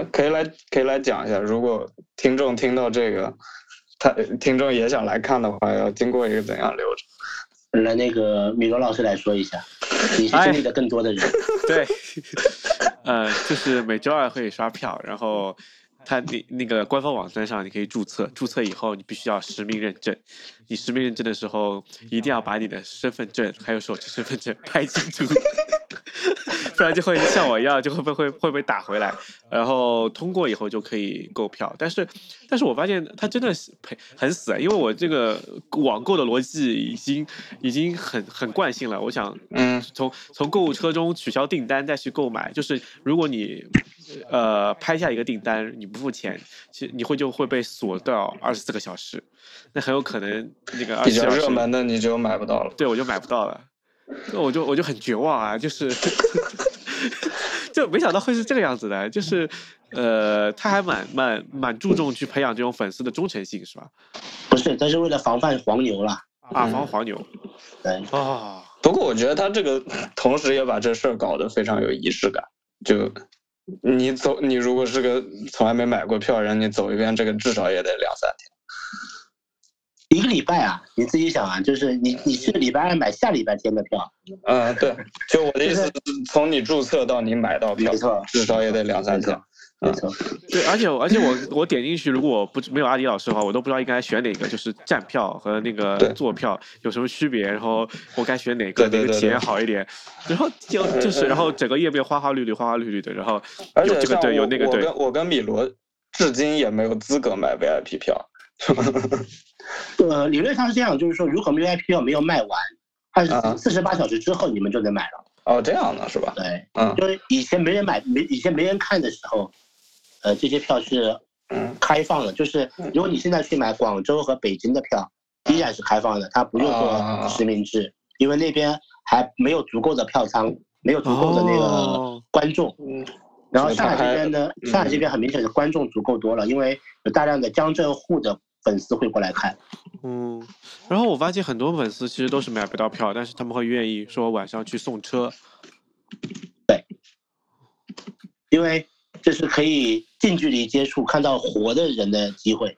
啊，可以来可以来讲一下，如果听众听到这个，他听众也想来看的话，要经过一个怎样流程？来，那个米罗老师来说一下，你是经历的更多的人。对，呃，就是每周二会刷票，然后他那那个官方网站上你可以注册，注册以后你必须要实名认证。你实名认证的时候，一定要把你的身份证还有手机身份证拍清楚。不然就会像我一样，就会被会会被打回来。然后通过以后就可以购票，但是但是我发现它真的是赔很死，因为我这个网购的逻辑已经已经很很惯性了。我想，嗯，从从购物车中取消订单再去购买，就是如果你呃拍下一个订单你不付钱，其实你会就会被锁到二十四个小时，那很有可能那个比较热门的你就买不到了。对，我就买不到了。那我就我就很绝望啊，就是，就没想到会是这个样子的，就是，呃，他还蛮蛮蛮注重去培养这种粉丝的忠诚性，是吧？不是，他是为了防范黄牛啦啊，防黄牛。对啊，不过我觉得他这个同时也把这事儿搞得非常有仪式感，就你走，你如果是个从来没买过票人，你走一遍这个至少也得两三天。一个礼拜啊，你自己想啊，就是你你是礼拜二买下礼拜天的票，嗯，对，就我的意思，从你注册到你买到票，没错，至少也得两三天，没错，对，而且而且我我点进去，如果我不没有阿迪老师的话，我都不知道应该选哪个，就是站票和那个坐票有什么区别，然后我该选哪个，哪个体验好一点，然后就就是然后整个页面花花绿绿花花绿绿的，然后有这个队有那个队，我跟我跟米罗至今也没有资格买 VIP 票。呃，理论上是这样，就是说，如果 VIP 票没有卖完，二十四十八小时之后你们就能买了。哦，这样的是吧？对，嗯，就是以前没人买，没以前没人看的时候，呃，这些票是开放的。就是如果你现在去买广州和北京的票，依然是开放的，它不用做实名制，因为那边还没有足够的票仓，没有足够的那个观众。嗯。然后上海这边呢，上海这边很明显的观众足够多了，因为有大量的江浙沪的。粉丝会过来看，嗯，然后我发现很多粉丝其实都是买不到票，但是他们会愿意说晚上去送车，对，因为这是可以近距离接触看到活的人的机会。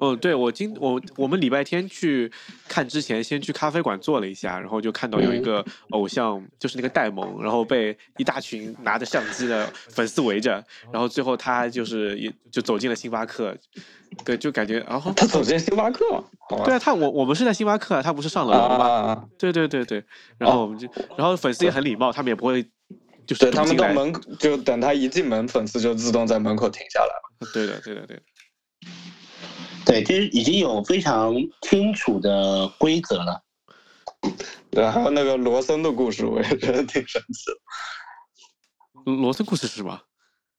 哦，对，我今我我们礼拜天去看之前，先去咖啡馆坐了一下，然后就看到有一个偶像，就是那个戴蒙，然后被一大群拿着相机的粉丝围着，然后最后他就是也就走进了星巴克，对，就感觉然后他走进星巴克，对啊，他我我们是在星巴克，他不是上了楼吗？对对对对，然后我们就然后粉丝也很礼貌，他们也不会就是他们到门就等他一进门，粉丝就自动在门口停下来了。对的对的对的。对，就是已经有非常清楚的规则了。对，还有那个罗森的故事，我也觉得挺神奇的。罗森故事是什么？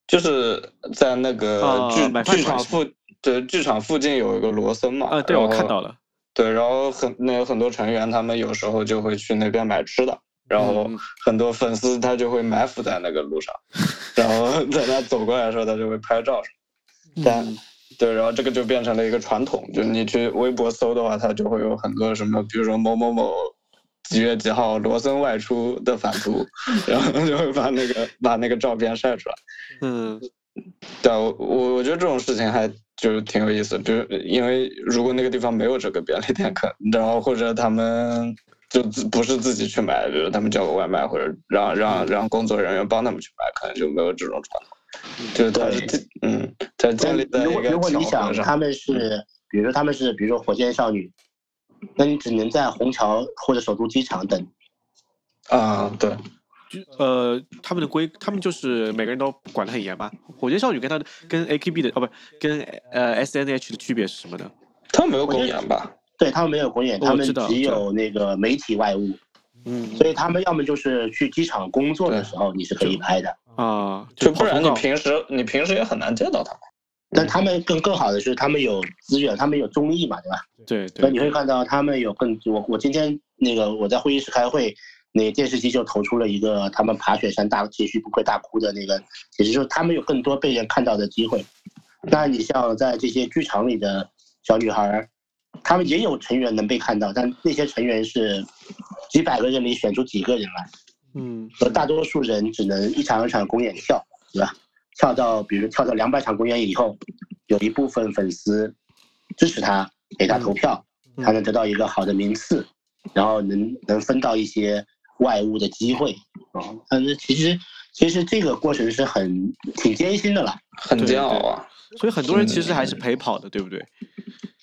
就是在那个剧剧场附，对，剧场附近有一个罗森嘛。啊，对，我看到了。对，然后很那有很多成员，他们有时候就会去那边买吃的，然后很多粉丝他就会埋伏在那个路上，然后在他走过来的时候，他就会拍照什么。但对，然后这个就变成了一个传统，就你去微博搜的话，它就会有很多什么，比如说某某某几月几号罗森外出的反图，然后就会把那个把那个照片晒出来。嗯，对，我我觉得这种事情还就是挺有意思，就是因为如果那个地方没有这个便利店，可然后或者他们就自不是自己去买，比如他们叫个外卖，或者让让让工作人员帮他们去买，可能就没有这种传统。就是他是嗯，在建立在如果如果你想他们是，比如说他们是，比如说火箭少女，那你只能在虹桥或者首都机场等。啊，对，就呃，他们的规，他们就是每个人都管得很严吧？火箭少女跟他的跟 AKB 的哦，不跟呃 SNH 的区别是什么呢？他们没有公演吧？对他们没有公演，他们只有那个媒体外务。嗯，所以他们要么就是去机场工作的时候，你是可以拍的啊，就不然你平时你平时也很难见到他们。但他们更更好的是，他们有资源，他们有综艺嘛，对吧？对对。那你会看到他们有更我我今天那个我在会议室开会，那个电视机就投出了一个他们爬雪山大继续不会大哭的那个，也就是说他们有更多被人看到的机会。那你像在这些剧场里的小女孩。他们也有成员能被看到，但那些成员是几百个人里选出几个人来，嗯，而大多数人只能一场一场公演跳，对吧？跳到，比如跳到两百场公演以后，有一部分粉丝支持他，给他投票，他能得到一个好的名次，然后能能分到一些外物的机会啊。但是其实其实这个过程是很挺艰辛的了，很煎熬啊。所以很多人其实还是陪跑的，对不对？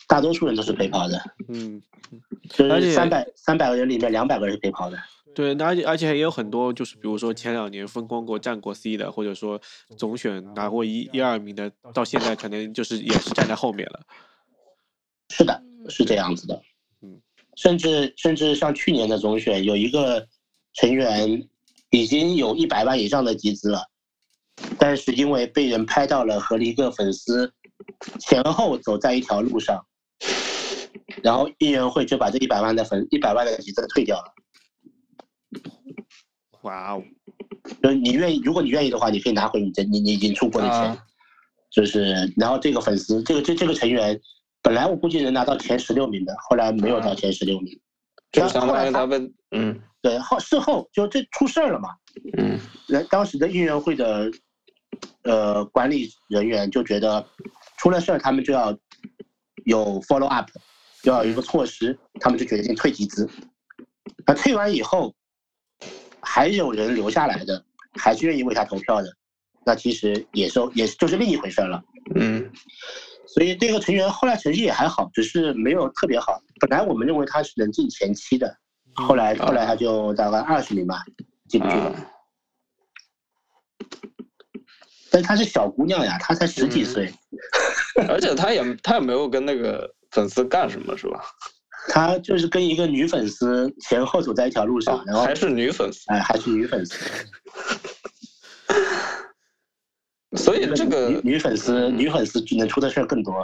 大多数人都是陪跑的，嗯，就是三百三百个人里面两百个人是陪跑的。对，而且而且也有很多，就是比如说前两年风光过、战过 C 的，或者说总选拿过一一二名的，到现在可能就是也是站在后面了。是的，是这样子的。嗯，甚至甚至像去年的总选，有一个成员已经有一百万以上的集资了，但是因为被人拍到了和一个粉丝前后走在一条路上。然后艺人会就把这一百万的粉一百万的集资退掉了。哇哦！就你愿意，如果你愿意的话，你可以拿回你这你你已经出过的钱。就是，然后这个粉丝，这个这这个成员，本来我估计能拿到前十六名的，后来没有到前十六名。就相当于他们，嗯，对后事后就这出事儿了嘛。嗯。那当时的艺人会的，呃，管理人员就觉得出了事儿，他们就要有 follow up。就要有一个措施，他们就决定退集资。那退完以后，还有人留下来的，还是愿意为他投票的，那其实也是也就是另一回事了。嗯，所以这个成员后来成绩也还好，只是没有特别好。本来我们认为他是能进前七的，后来后来他就大概二十名吧，进不去了。但她是小姑娘呀，她才十几岁，而且她也她也没有跟那个。粉丝干什么是吧？她就是跟一个女粉丝前后走在一条路上，然后还是女粉丝，哎，还是女粉丝。所以这个女粉丝，女粉丝能出的事儿更多。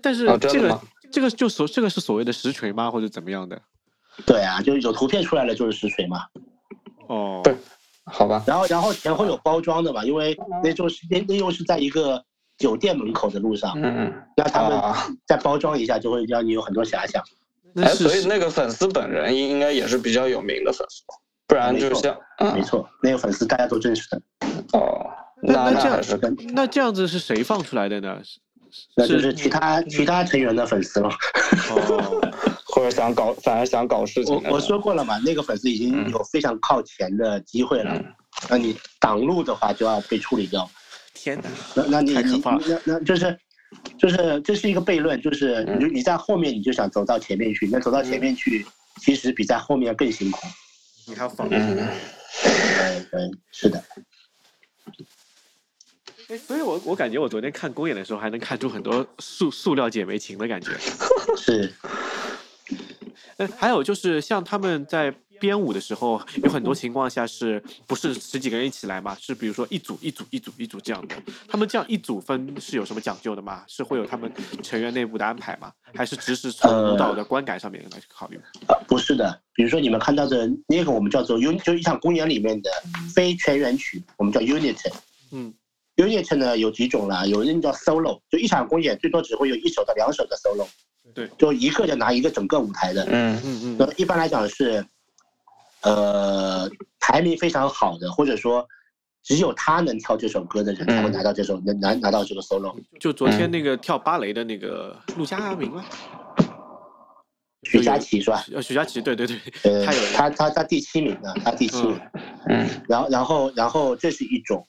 但是这个这个就所这个是所谓的实锤吗，或者怎么样的？对啊，就有图片出来了就是实锤嘛。哦，对，好吧。然后然后前后有包装的嘛，因为那就是那那又是在一个。酒店门口的路上，嗯，让他们再包装一下，就会让你有很多遐想。哎，所以那个粉丝本人应应该也是比较有名的粉丝，不然就像，没错，那个粉丝大家都认识的。哦，那那这样是那这样子是谁放出来的呢？那就是其他其他成员的粉丝了。哦，或者想搞，反而想搞事情。我我说过了嘛，那个粉丝已经有非常靠前的机会了，那你挡路的话就要被处理掉。天哪，那那你你那那就是，就是这是一个悖论，就是你你在后面你就想走到前面去，那走到前面去其实比在后面更辛苦。你还要防嗯，嗯，是的。哎，所以我我感觉我昨天看公演的时候还能看出很多塑塑料姐妹情的感觉。是。呃，还有就是像他们在。编舞的时候，有很多情况下是不是十几个人一起来嘛？是比如说一组一组一组一组这样的。他们这样一组分是有什么讲究的吗？是会有他们成员内部的安排吗？还是只是从舞蹈的观感上面来考虑？呃，不是的。比如说你们看到的那个，我们叫做 unit，就一场公演里面的非全员曲，我们叫 unit。嗯，unit 呢有几种啦？有人叫 solo，就一场公演最多只会有一首到两首的 solo。对，就一个人拿一个整个舞台的。嗯嗯嗯。那一般来讲是。呃，排名非常好的，或者说只有他能跳这首歌的人，才会拿到这首，能拿拿到这个 solo。就昨天那个跳芭蕾的那个陆佳明吗？许佳琪是吧？呃，许佳琪，对对对，他有他他他第七名呢，他第七名。嗯。然后然后然后这是一种，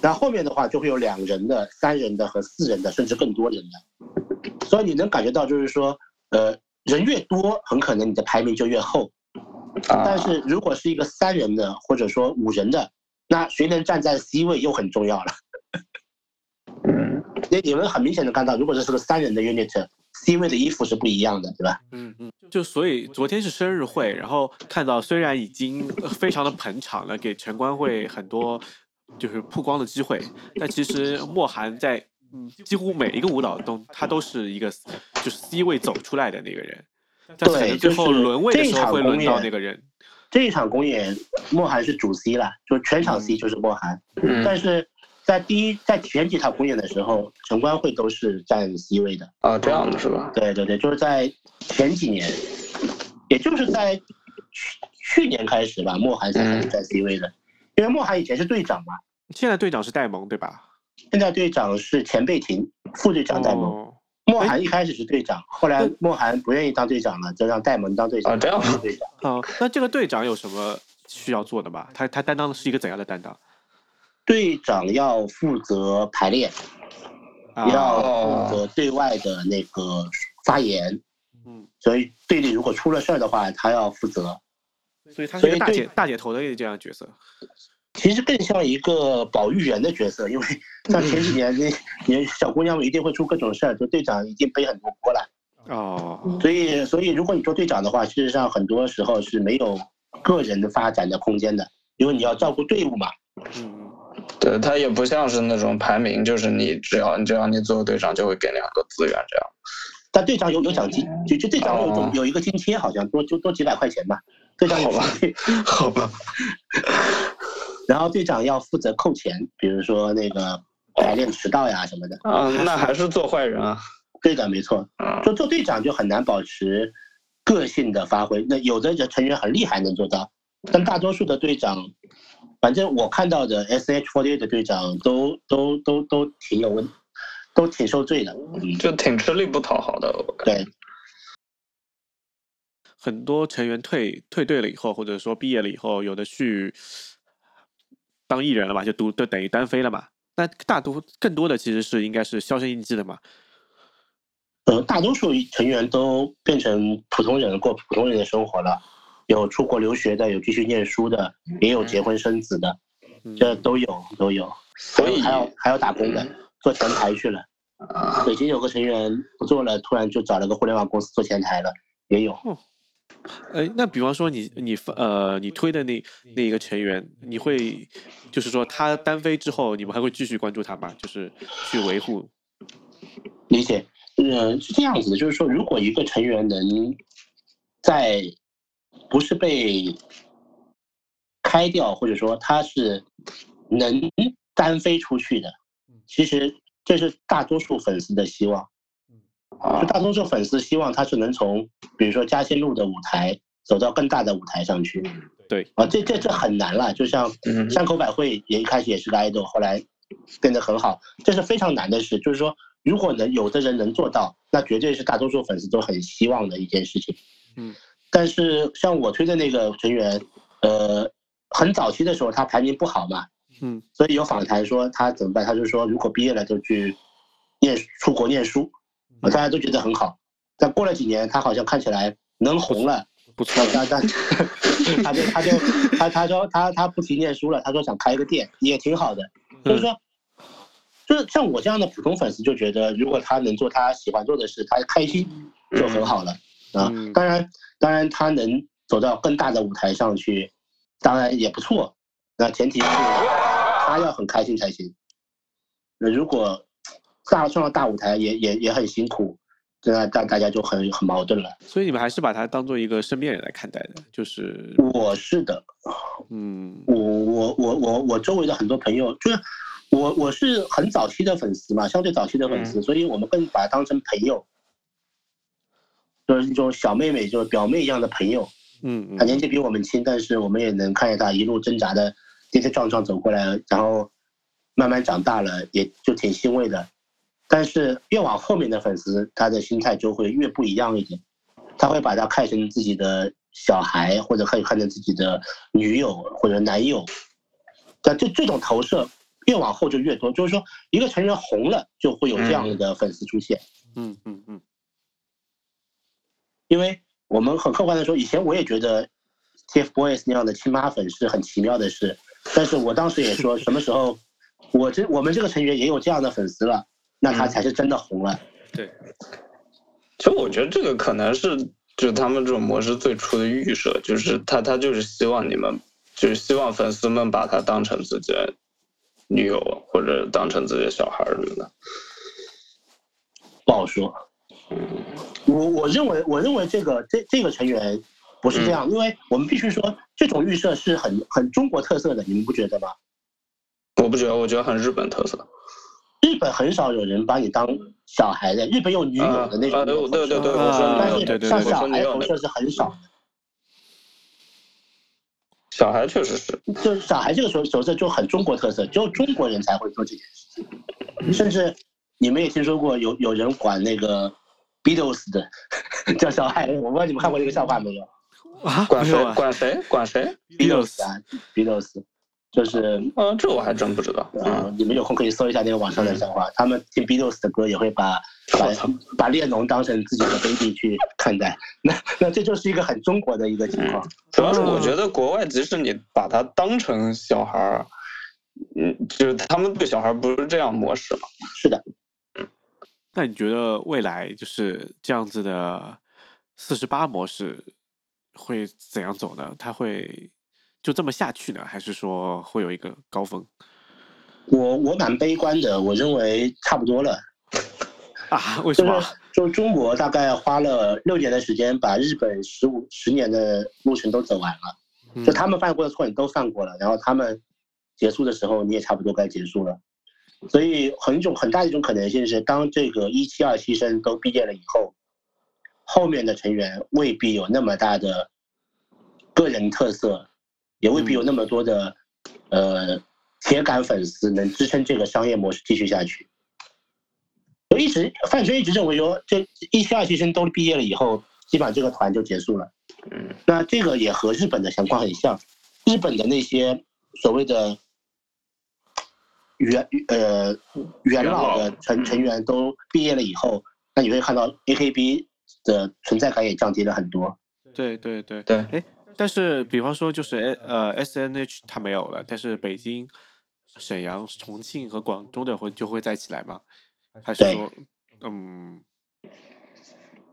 然后后面的话就会有两人的、三人的和四人的，甚至更多人的。所以你能感觉到，就是说，呃，人越多，很可能你的排名就越厚。但是如果是一个三人的或者说五人的，那谁能站在 C 位又很重要了。嗯，你你们很明显的看到，如果这是个三人的 unit，C 位的衣服是不一样的，对吧？嗯嗯。就所以昨天是生日会，然后看到虽然已经非常的捧场了，给陈冠会很多就是曝光的机会，但其实莫寒在嗯几乎每一个舞蹈中，他都是一个就是 C 位走出来的那个人。对，最后轮位的时候会轮到那个人。这一场公演，莫寒是主 C 了，就全场 C 就是莫寒。但是在第一在前几场公演的时候，陈冠会都是占 C 位的。啊，这样的是吧？对对对，就是在前几年，也就是在去去年开始吧，莫寒才开始占 C 位的。因为莫寒以前是队长嘛。现在队长是戴蒙，对吧？现在队长是钱贝廷，副队长戴蒙。莫寒一开始是队长，后来莫寒不愿意当队长了，就让戴蒙当队长。啊，这样队长。啊，那这个队长有什么需要做的吗？他他担当的是一个怎样的担当？队长要负责排练，要负责对外的那个发言。嗯，所以队里如果出了事儿的话，他要负责。所以他是一个大姐大姐头的这样角色。其实更像一个保育员的角色，因为 像前几年那你小姑娘们一定会出各种事儿，就队长一定背很多锅了。哦。所以，所以如果你做队长的话，事实上很多时候是没有个人的发展的空间的，因为你要照顾队伍嘛。嗯。对他也不像是那种排名，就是你只要你只要你做队长，就会给你很多资源这样。但队长有有奖金，就就队长有有一个津贴，好像多就多几百块钱吧。队长好吧，好吧。然后队长要负责扣钱，比如说那个排练迟到呀什么的。啊，那还是做坏人啊。对的，没错。就做队长就很难保持个性的发挥。那有的人成员很厉害能做到，但大多数的队长，反正我看到的 S H forty 的队长都都都都挺有问，都挺受罪的。就挺吃力不讨好的。对。很多成员退退队了以后，或者说毕业了以后，有的去。当艺人了嘛，就都都等于单飞了嘛。那大多更多的其实是应该是销声匿迹的嘛。呃，大多数成员都变成普通人，过普通人的生活了。有出国留学的，有继续念书的，也有结婚生子的，这都有都有。所以还有还有打工的，做前台去了。北京有个成员不做了，突然就找了个互联网公司做前台了，也有。哎，那比方说你你呃你推的那那一个成员，你会就是说他单飞之后，你们还会继续关注他吗？就是去维护？理解，嗯，是这样子的，就是说，如果一个成员能在不是被开掉，或者说他是能单飞出去的，其实这是大多数粉丝的希望。就大多数粉丝希望他是能从，比如说嘉兴路的舞台走到更大的舞台上去。对啊，这这这很难了。就像山口百惠也一开始也是个 idol，，后来变得很好，这是非常难的事。就是说，如果能有的人能做到，那绝对是大多数粉丝都很希望的一件事情。嗯。但是像我推的那个成员，呃，很早期的时候他排名不好嘛。嗯。所以有访谈说他怎么办？他就说如果毕业了就去念出国念书。大家都觉得很好，但过了几年，他好像看起来能红了，不错。但但他就他就他他说他他不提念书了，他说想开一个店，也挺好的。就是说，就是像我这样的普通粉丝就觉得，如果他能做他喜欢做的事，他开心就很好了啊。当然，当然他能走到更大的舞台上去，当然也不错。那前提是他要很开心才行。那如果。大上了大舞台也也也很辛苦，那大大家就很很矛盾了。所以你们还是把他当做一个身边人来看待的，就是我是的，嗯，我我我我我周围的很多朋友，就是我我是很早期的粉丝嘛，相对早期的粉丝，所以我们更把他当成朋友，就是那种小妹妹，就是表妹一样的朋友。嗯，他年纪比我们轻，但是我们也能看见他一路挣扎的跌跌撞撞走过来，然后慢慢长大了，也就挺欣慰的。但是越往后面的粉丝，他的心态就会越不一样一点，他会把他看成自己的小孩，或者可以看成自己的女友或者男友，但这这种投射越往后就越多。就是说，一个成员红了，就会有这样的粉丝出现。嗯嗯嗯。因为我们很客观的说，以前我也觉得 TFBOYS 那样的亲妈粉是很奇妙的事，但是我当时也说，什么时候我这我们这个成员也有这样的粉丝了。那他才是真的红了。对，其实我觉得这个可能是就他们这种模式最初的预设，就是他他就是希望你们，就是希望粉丝们把他当成自己的女友或者当成自己的小孩什么的。不好说。我我认为我认为这个这这个成员不是这样，因为我们必须说这种预设是很很中国特色的，你们不觉得吗？我不觉得，我觉得很日本特色。日本很少有人把你当小孩的，日本有女友的那种对对对对，但是像小孩投射是很少的。小孩确实是，就是小孩这个时候投射就很中国特色，只有中国人才会做这件事情。甚至你们也听说过有有人管那个 Beatles 的 叫小孩，我不知道你们看过这个笑话没有？啊，管谁？管谁？管谁？Beatles 啊，Beatles。就是，呃，这我还真不知道。嗯，你们有空可以搜一下那个网上的笑话。他们听 Beatles 的歌也会把把把列侬当成自己的 baby 去看待。那那这就是一个很中国的一个情况。主要是我觉得国外，即使你把它当成小孩儿，嗯，就是他们对小孩不是这样模式嘛。是的。嗯。那你觉得未来就是这样子的四十八模式会怎样走呢？它会？就这么下去呢，还是说会有一个高峰？我我蛮悲观的，我认为差不多了。啊？为 什么？就中国大概花了六年的时间，把日本十五十年的路程都走完了。就他们犯过的错，你都犯过了，然后他们结束的时候，你也差不多该结束了。所以很一种很大的一种可能性是，当这个一期二期生都毕业了以后，后面的成员未必有那么大的个人特色。也未必有那么多的，呃，铁杆粉丝能支撑这个商业模式继续下去。我一直范春一直认为说，这一期二期生都毕业了以后，基本上这个团就结束了。嗯，那这个也和日本的情况很像，日本的那些所谓的元呃元老的成成员都毕业了以后，那你会看到 AKB 的存在感也降低了很多。对对对对，哎。但是，比方说，就是呃，S N H 它没有了，但是北京、沈阳、重庆和广东的会就会再起来吗？还是说，嗯，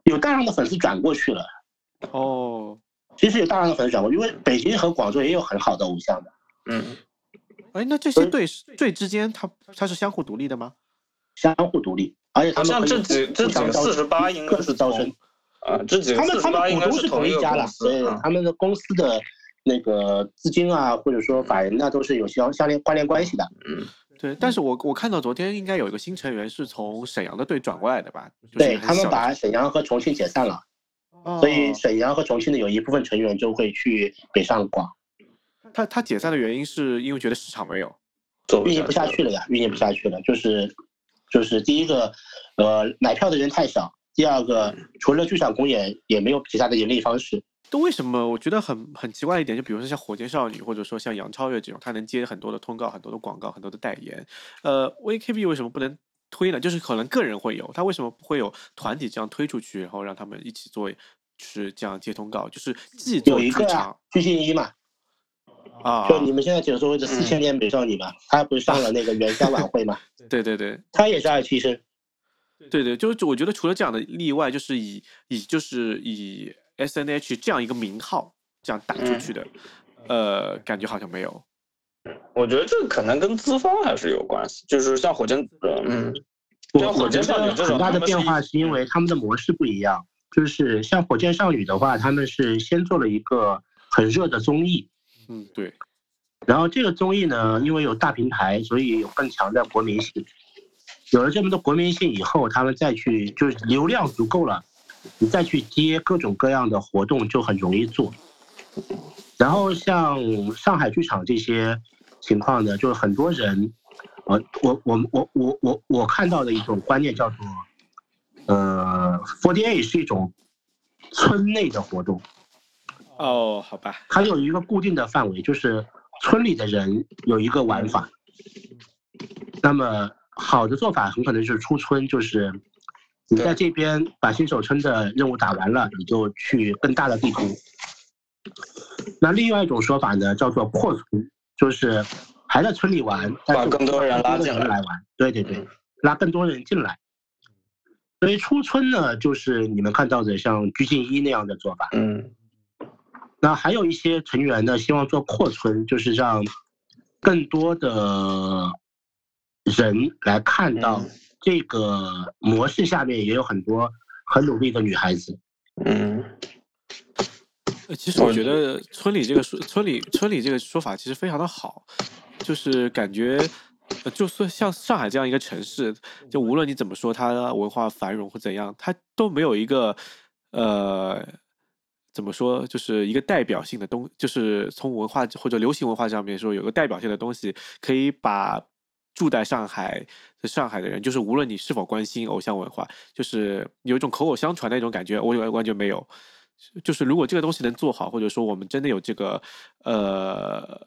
有大量的粉丝转过去了。哦，其实有大量的粉丝转过，因为北京和广州也有很好的偶像的。嗯，哎，那这些队队之间，它它是相互独立的吗？相互独立，而且他们像这几这几个四十八应该是招生。啊，这几他们他们股东是同一家的，所以他们的公司的那个资金啊，或者说法人那都是有相相连关联关系的。嗯，对。但是我我看到昨天应该有一个新成员是从沈阳的队转过来的吧？对他们把沈阳和重庆解散了，所以沈阳和重庆的有一部分成员就会去北上广。他他解散的原因是因为觉得市场没有运营不下去了呀，运营不下去了，就是就是第一个，呃，买票的人太少。第二个，除了剧场公演，也没有其他的盈利方式。都为什么？我觉得很很奇怪一点，就比如说像火箭少女，或者说像杨超越这种，他能接很多的通告、很多的广告、很多的代言。呃，VKB 为什么不能推呢？就是可能个人会有，他为什么不会有团体这样推出去，然后让他们一起做，就是这样接通告？就是既做剧场，鞠婧祎嘛，啊，就你们现在讲所谓的四千年美少女嘛，她不是上了那个元宵晚会嘛？对对对，她也是二期生。对对，就是我觉得除了这样的例外，就是以以就是以 S N H 这样一个名号这样打出去的，呃，感觉好像没有。我觉得这可能跟资方还是有关系，就是像火箭，嗯，像火箭少女这种，很大的变化是因为他们的模式不一样。就是像火箭少女的话，他们是先做了一个很热的综艺，嗯，对。然后这个综艺呢，因为有大平台，所以有更强的国民性。有了这么多国民性以后，他们再去就是流量足够了，你再去接各种各样的活动就很容易做。然后像上海剧场这些情况呢，就是很多人，呃，我我我我我我看到的一种观念叫做，呃，Forty Eight 是一种村内的活动。哦，好吧。它有一个固定的范围，就是村里的人有一个玩法。那么。好的做法很可能是出村，就是你在这边把新手村的任务打完了，你就去更大的地图。那另外一种说法呢，叫做扩村，就是还在村里玩，把更多人拉进来玩。对对对，拉更多人进来。所以出村呢，就是你们看到的像鞠婧祎那样的做法。嗯。那还有一些成员呢，希望做扩村，就是让更多的。人来看到这个模式下面也有很多很努力的女孩子。嗯，其实我觉得村里这个说村里村里这个说法其实非常的好，就是感觉，就算像上海这样一个城市，就无论你怎么说它文化繁荣或怎样，它都没有一个呃怎么说，就是一个代表性的东，就是从文化或者流行文化上面说有个代表性的东西可以把。住在上海的上海的人，就是无论你是否关心偶像文化，就是有一种口口相传的一种感觉，我完全没有。就是如果这个东西能做好，或者说我们真的有这个呃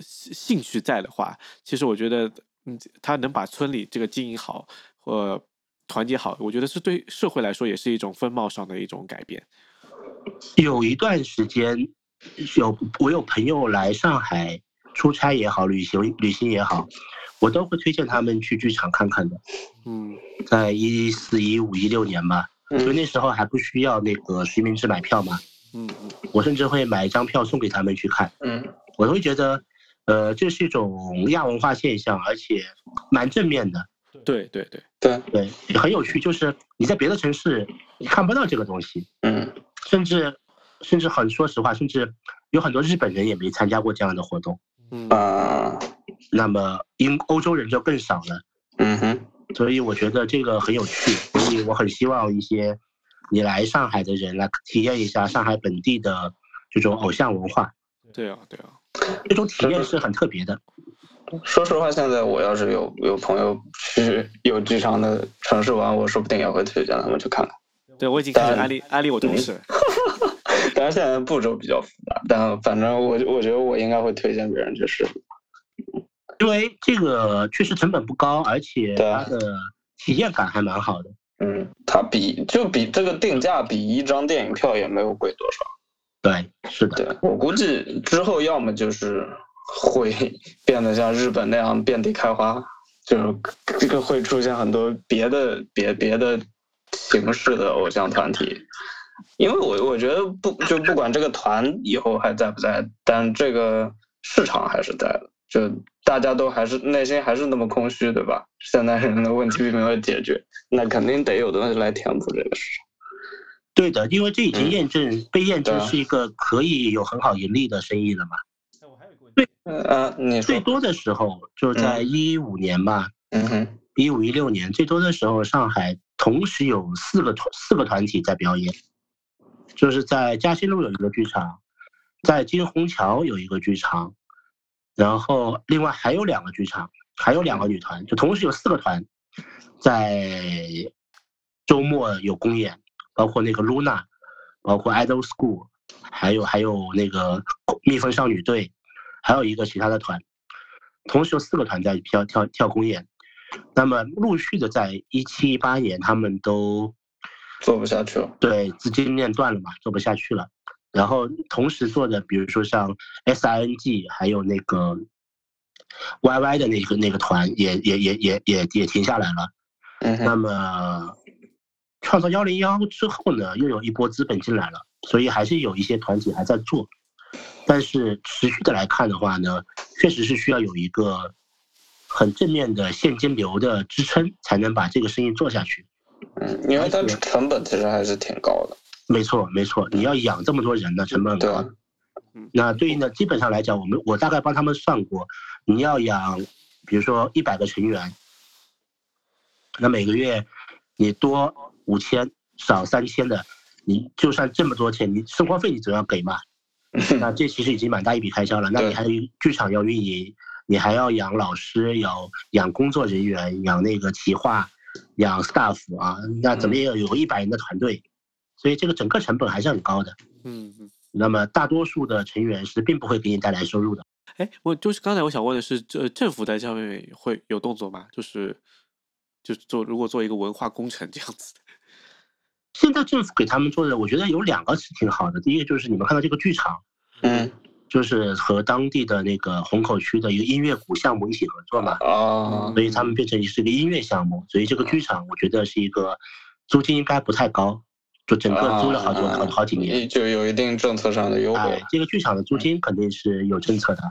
兴趣在的话，其实我觉得，嗯，他能把村里这个经营好或团结好，我觉得是对社会来说也是一种风貌上的一种改变。有一段时间，有我有朋友来上海出差也好，旅行旅行也好，我都会推荐他们去剧场看看的。嗯，在一四一五一六年吧。所以那时候还不需要那个实名制买票嘛，嗯我甚至会买一张票送给他们去看，嗯，我会觉得，呃，这是一种亚文化现象，而且蛮正面的，对对对对。对，很有趣，就是你在别的城市你看不到这个东西，嗯，甚至甚至很说实话，甚至有很多日本人也没参加过这样的活动，嗯啊，那么英欧洲人就更少了，嗯哼。所以我觉得这个很有趣，所以我很希望一些你来上海的人来体验一下上海本地的这种偶像文化。对啊，对啊，这种体验是很特别的。说实话，现在我要是有有朋友去有这场的城市玩，我说不定也会推荐他们去看看。对，我已经开始安利安利我同事。当然现在步骤比较复杂，但反正我我觉得我应该会推荐别人去试。因为这个确实成本不高，而且它的体验感还蛮好的。嗯，它比就比这个定价比一张电影票也没有贵多少。对，是的。对我估计之后要么就是会变得像日本那样遍地开花，就是这个会出现很多别的别别的形式的偶像团体。因为我我觉得不就不管这个团以后还在不在，但这个市场还是在的。就大家都还是内心还是那么空虚，对吧？现在人的问题并没有解决，那肯定得有东西来填补这个市场。对的，因为这已经验证被验证是一个可以有很好盈利的生意了嘛。对，呃，你最多的时候就在一五年吧，嗯哼，一五一六年最多的时候，上海同时有四个团四个团体在表演，就是在嘉兴路有一个剧场，在金虹桥有一个剧场。然后，另外还有两个剧场，还有两个女团，就同时有四个团，在周末有公演，包括那个 Luna，包括 Idol School，还有还有那个蜜蜂少女队，还有一个其他的团，同时有四个团在跳跳跳公演。那么陆续的在一七一八年，他们都做不下去了，对，资金链断了嘛，做不下去了。然后同时做的，比如说像 S I N G，还有那个 Y Y 的那个那个团，也也也也也也停下来了。嗯。那么创造幺零幺之后呢，又有一波资本进来了，所以还是有一些团体还在做。但是持续的来看的话呢，确实是需要有一个很正面的现金流的支撑，才能把这个生意做下去。嗯，因为它成本其实还是挺高的。没错，没错，你要养这么多人呢，成本高。那对应的基本上来讲，我们我大概帮他们算过，你要养，比如说一百个成员，那每个月你多五千，少三千的，你就算这么多钱，你生活费你总要给嘛。那这其实已经蛮大一笔开销了。那你还有剧场要运营，你还要养老师，要养工作人员，养那个企划，养 staff 啊，那怎么也要有一百人的团队。所以这个整个成本还是很高的，嗯嗯。那么大多数的成员是并不会给你带来收入的。哎，我就是刚才我想问的是，这政府在上面会有动作吗？就是，就做如果做一个文化工程这样子。现在政府给他们做的，我觉得有两个是挺好的。第一个就是你们看到这个剧场，嗯，就是和当地的那个虹口区的一个音乐谷项目一起合作嘛，啊，所以他们变成是一个音乐项目，所以这个剧场我觉得是一个租金应该不太高。就整个租了好多好好几年，就有一定政策上的优惠。这个剧场的租金肯定是有政策的。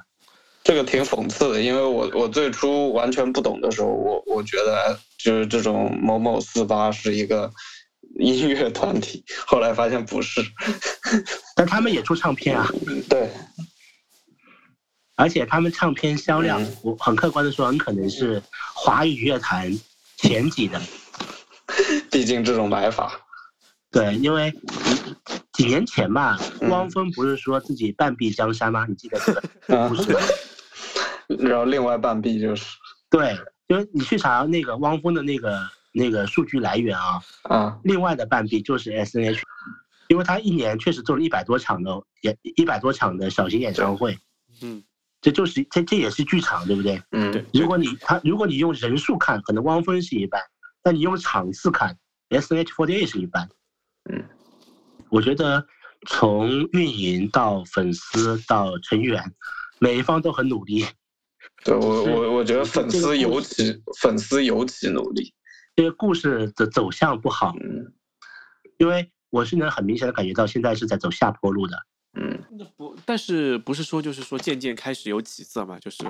这个挺讽刺的，因为我我最初完全不懂的时候，我我觉得就是这种某某四八是一个音乐团体，后来发现不是。但他们也出唱片啊。对。而且他们唱片销量，我很客观的说，很可能是华语乐坛前几的。毕竟这种买法。对，因为几年前吧，汪峰不是说自己半壁江山吗？你记得这个 故事？然后另外半壁就是对，因为你去查那个汪峰的那个那个数据来源啊，啊，另外的半壁就是 S N H，因为他一年确实做了一百多场的演一百多场的小型演唱会，嗯，这就是这这也是剧场，对不对？嗯，对。如果你他如果你用人数看，可能汪峰是一半，但你用场次看，S H forty eight 是一半。嗯，我觉得从运营到粉丝到成员，每一方都很努力。对我我我觉得粉丝尤其粉丝尤其努力。这个故事的走向不好，嗯，因为我是能很明显的感觉到现在是在走下坡路的。嗯，那不，但是不是说就是说渐渐开始有起色嘛？就是，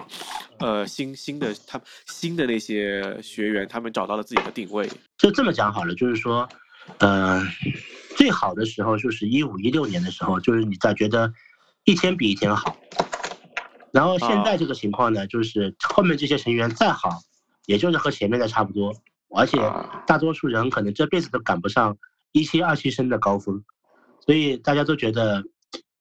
呃，新新的他新的那些学员，他们找到了自己的定位。就这么讲好了，就是说，呃，最好的时候就是一五一六年的时候，就是你在觉得一天比一天好。然后现在这个情况呢，就是后面这些成员再好，也就是和前面的差不多，而且大多数人可能这辈子都赶不上一期二期生的高峰，所以大家都觉得，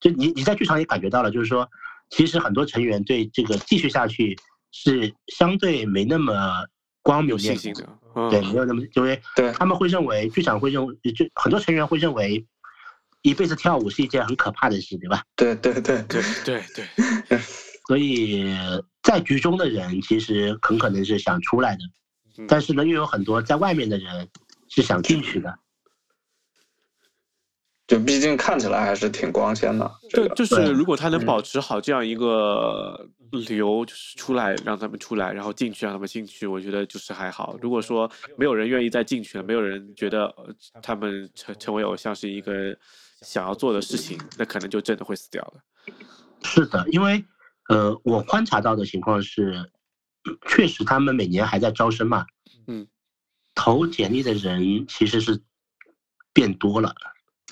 就你你在剧场也感觉到了，就是说，其实很多成员对这个继续下去是相对没那么光明信心的，对，没有那么，因为他们会认为剧场会认为，就很多成员会认为，一辈子跳舞是一件很可怕的事，对吧？对对对对对对。所以在局中的人其实很可能是想出来的，但是呢，又有很多在外面的人是想进去的。就毕竟看起来还是挺光鲜的。就就是如果他能保持好这样一个流，就是出来让他们出来，然后进去让他们进去，我觉得就是还好。如果说没有人愿意再进去了，没有人觉得他们成成为偶像是一个想要做的事情，那可能就真的会死掉了。是的，因为。呃，我观察到的情况是，确实他们每年还在招生嘛，嗯，投简历的人其实是变多了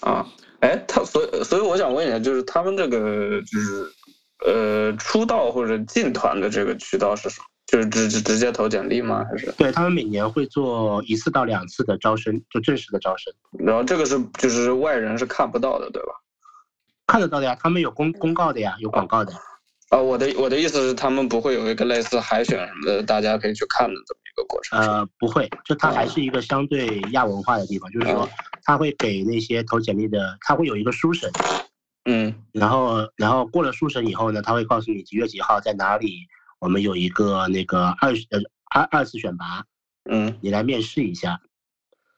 啊。哎，他所以所以我想问一下，就是他们这个就是呃出道或者进团的这个渠道是什么？就是直直直接投简历吗？还是？对他们每年会做一次到两次的招生，就正式的招生。然后这个是就是外人是看不到的，对吧？看得到的呀，他们有公公告的呀，有广告的。啊，我的我的意思是，他们不会有一个类似海选什么的，大家可以去看的这么一个过程。呃，不会，就它还是一个相对亚文化的地方，就是说，他会给那些投简历的，他会有一个书审，嗯，然后然后过了书审以后呢，他会告诉你几月几号在哪里，我们有一个那个二呃二二次选拔，嗯，你来面试一下，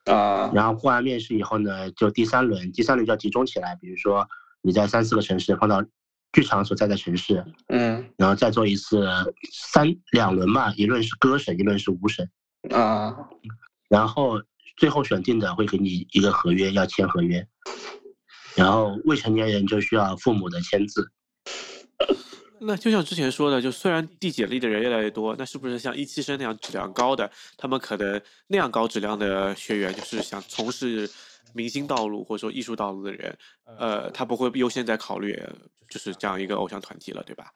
啊，然后过完面试以后呢，就第三轮，第三轮就要集中起来，比如说你在三四个城市放到。剧场所在的城市，嗯，然后再做一次三两轮嘛，一轮是歌审，一轮是舞审，啊，然后最后选定的会给你一个合约，要签合约，然后未成年人就需要父母的签字。那就像之前说的，就虽然递简历的人越来越多，那是不是像一期生那样质量高的，他们可能那样高质量的学员，就是想从事。明星道路或者说艺术道路的人，呃，他不会优先在考虑就是这样一个偶像团体了，对吧？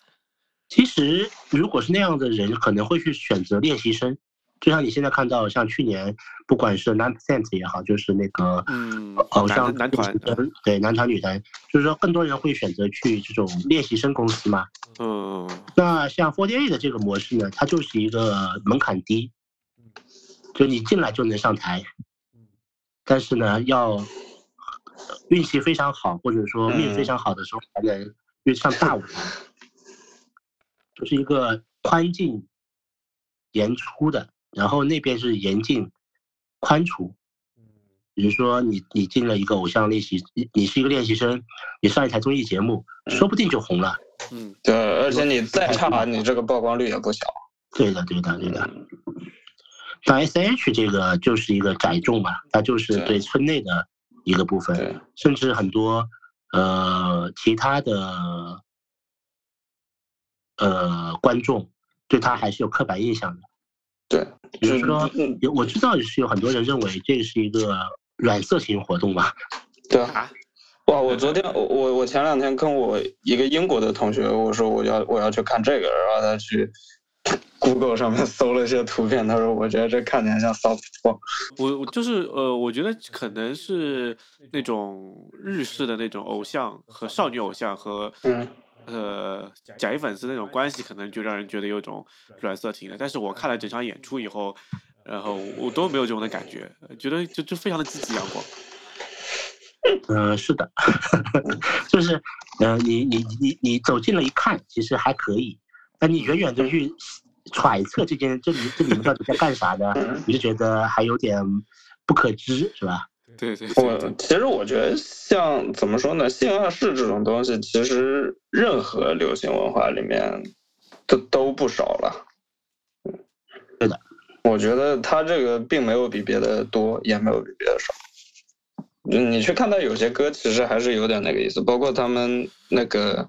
其实，如果是那样的人，可能会去选择练习生。就像你现在看到，像去年，不管是 Nine Percent 也好，就是那个偶像男团，对男团女团，就是说更多人会选择去这种练习生公司嘛。嗯。那像 Forty Eight 的这个模式呢，它就是一个门槛低，就你进来就能上台。但是呢，要运气非常好，或者说命非常好的时候，才能遇上大舞台。就是一个宽进严出的，然后那边是严禁宽出。比如说你你进了一个偶像练习，你你是一个练习生，你上一台综艺节目，说不定就红了。嗯，对，而且你再差，你这个曝光率也不小。对的，对的，对的。但 S H 这个就是一个窄众嘛，它就是对村内的一个部分，甚至很多呃其他的呃观众对他还是有刻板印象的。对，比如说，有我知道是有很多人认为这是一个软色情活动吧。对啊。哇，我昨天我我我前两天跟我一个英国的同学我说我要我要去看这个，然后他去。Google 上面搜了一些图片，他说：“我觉得这看起来像 soft porn。”我我就是呃，我觉得可能是那种日式的那种偶像和少女偶像和嗯呃假一粉丝那种关系，可能就让人觉得有种软色情的。但是我看了整场演出以后，然后我都没有这种的感觉，觉得就就非常的积极阳光。嗯，是的，就是，呃，你你你你走近了一看，其实还可以，但你远远的去揣测这件这里这里面到底在干啥的，你就觉得还有点不可知，是吧？对对，我其实我觉得像怎么说呢，性暗示这种东西，其实任何流行文化里面都都不少了。是的，我觉得他这个并没有比别的多，也没有比别的少。你去看他有些歌，其实还是有点那个意思，包括他们那个，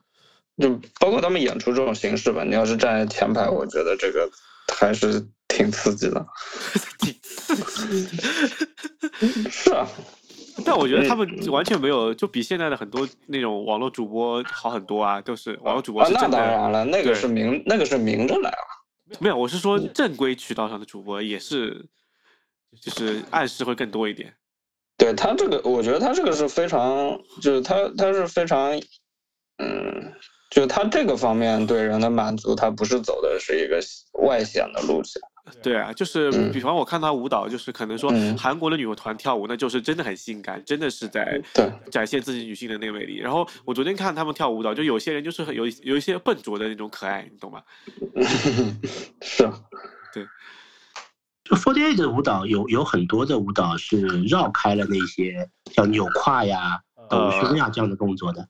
就包括他们演出这种形式吧。你要是站在前排，我觉得这个还是挺刺激的。挺刺激。是啊，但我觉得他们完全没有，就比现在的很多那种网络主播好很多啊，都是网络主播。啊，那当然了，那个是明，那个是明着来啊。没有，我是说正规渠道上的主播也是，就是暗示会更多一点。对他这个，我觉得他这个是非常，就是他他是非常，嗯，就他这个方面对人的满足，他不是走的是一个外显的路线。对啊，就是比方我看他舞蹈，就是可能说韩国的女团跳舞，那就是真的很性感，真的是在展现自己女性的那个魅力。然后我昨天看他们跳舞蹈，就有些人就是有有一些笨拙的那种可爱，你懂吗？是。对就 Forty Eight 的舞蹈有有很多的舞蹈是绕开了那些像扭胯呀、抖胸呀这样的动作的，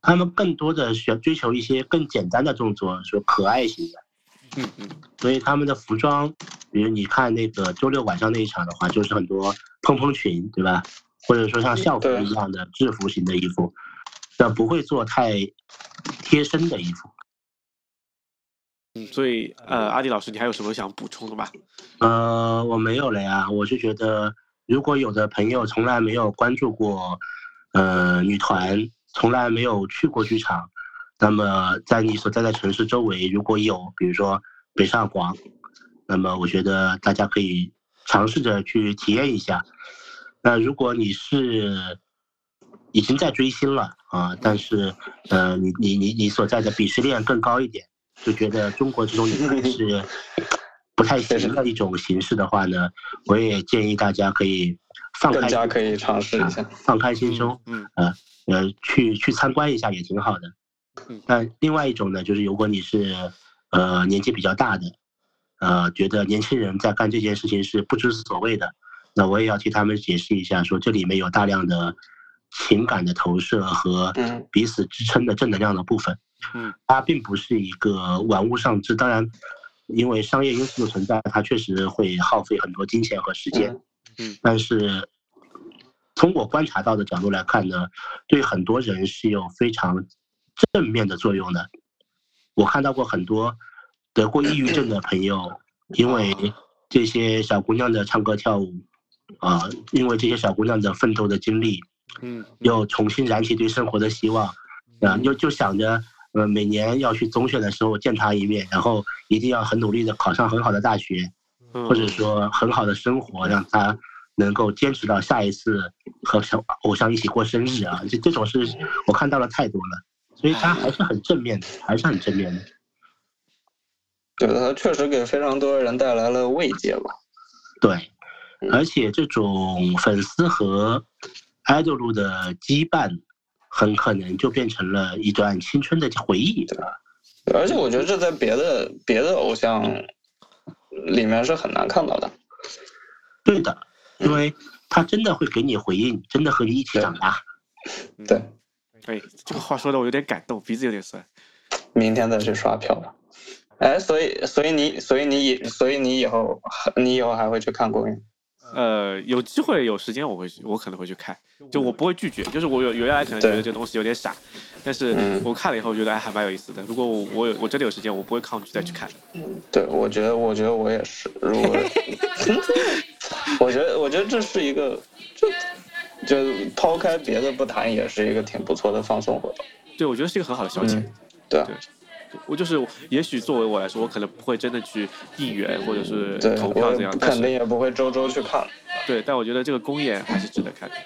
他们更多的需要追求一些更简单的动作，说可爱型的。嗯嗯。所以他们的服装，比如你看那个周六晚上那一场的话，就是很多蓬蓬裙，对吧？或者说像校服一样的制服型的衣服，那不会做太贴身的衣服。嗯，所以呃，阿迪老师，你还有什么想补充的吗？呃，我没有了呀。我是觉得，如果有的朋友从来没有关注过呃女团，从来没有去过剧场，那么在你所在的城市周围，如果有比如说北上广，那么我觉得大家可以尝试着去体验一下。那如果你是已经在追星了啊，但是呃，你你你你所在的鄙视链更高一点。就觉得中国这种女孩是不太行的一种形式的话呢，我也建议大家可以放开，更可以尝试一下，放开心胸，嗯，呃，呃，去去参观一下也挺好的。但另外一种呢，就是如果你是呃年纪比较大的，呃，觉得年轻人在干这件事情是不知所谓的，那我也要替他们解释一下，说这里面有大量的情感的投射和彼此支撑的正能量的部分。嗯，它并不是一个玩物丧志，当然，因为商业因素的存在，它确实会耗费很多金钱和时间。嗯，但是从我观察到的角度来看呢，对很多人是有非常正面的作用呢。我看到过很多得过抑郁症的朋友，因为这些小姑娘的唱歌跳舞，啊，因为这些小姑娘的奋斗的经历，嗯，又重新燃起对生活的希望，啊，又就想着。呃，每年要去总选的时候见他一面，然后一定要很努力的考上很好的大学，或者说很好的生活，让他能够坚持到下一次和小偶像一起过生日啊！这这种事我看到了太多了，所以他还是很正面的，还是很正面的。对他确实给非常多人带来了慰藉吧。对，而且这种粉丝和爱豆路的羁绊。很可能就变成了一段青春的回忆，对吧？而且我觉得这在别的别的偶像里面是很难看到的。对的，因为他真的会给你回应，真的和你一起长大。对，哎，这个话说的我有点感动，鼻子有点酸。明天再去刷票吧。哎，所以，所以你，所以你以，所以你以后，你以后还会去看公演？呃，有机会有时间我会我可能会去看，就我不会拒绝。就是我有原来可能觉得这东西有点傻，但是我看了以后觉得还蛮有意思的。如果我我有我真的有时间，我不会抗拒再去看。对，我觉得我觉得我也是。如果 我觉得我觉得这是一个就就抛开别的不谈，也是一个挺不错的放松活动。对，我觉得是一个很好的消遣。对。我就是，也许作为我来说，我可能不会真的去应援或者是投票这样，肯定也不会周周去看。对，但我觉得这个公演还是值得看的。